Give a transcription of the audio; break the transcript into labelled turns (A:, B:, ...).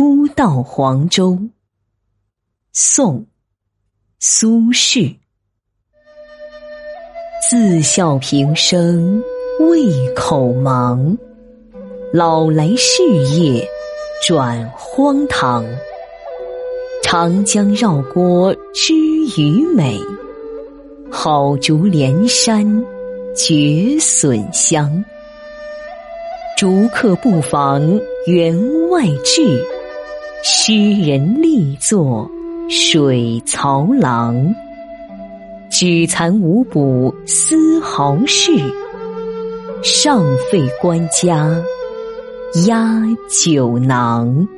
A: 初到黄州。宋·苏轼。自笑平生胃口忙，老来事业转荒唐。长江绕郭知鱼美，好竹连山绝笋香。竹客不妨园外志，诗人力作水曹郎。举残无补丝毫事，尚费官家压酒囊。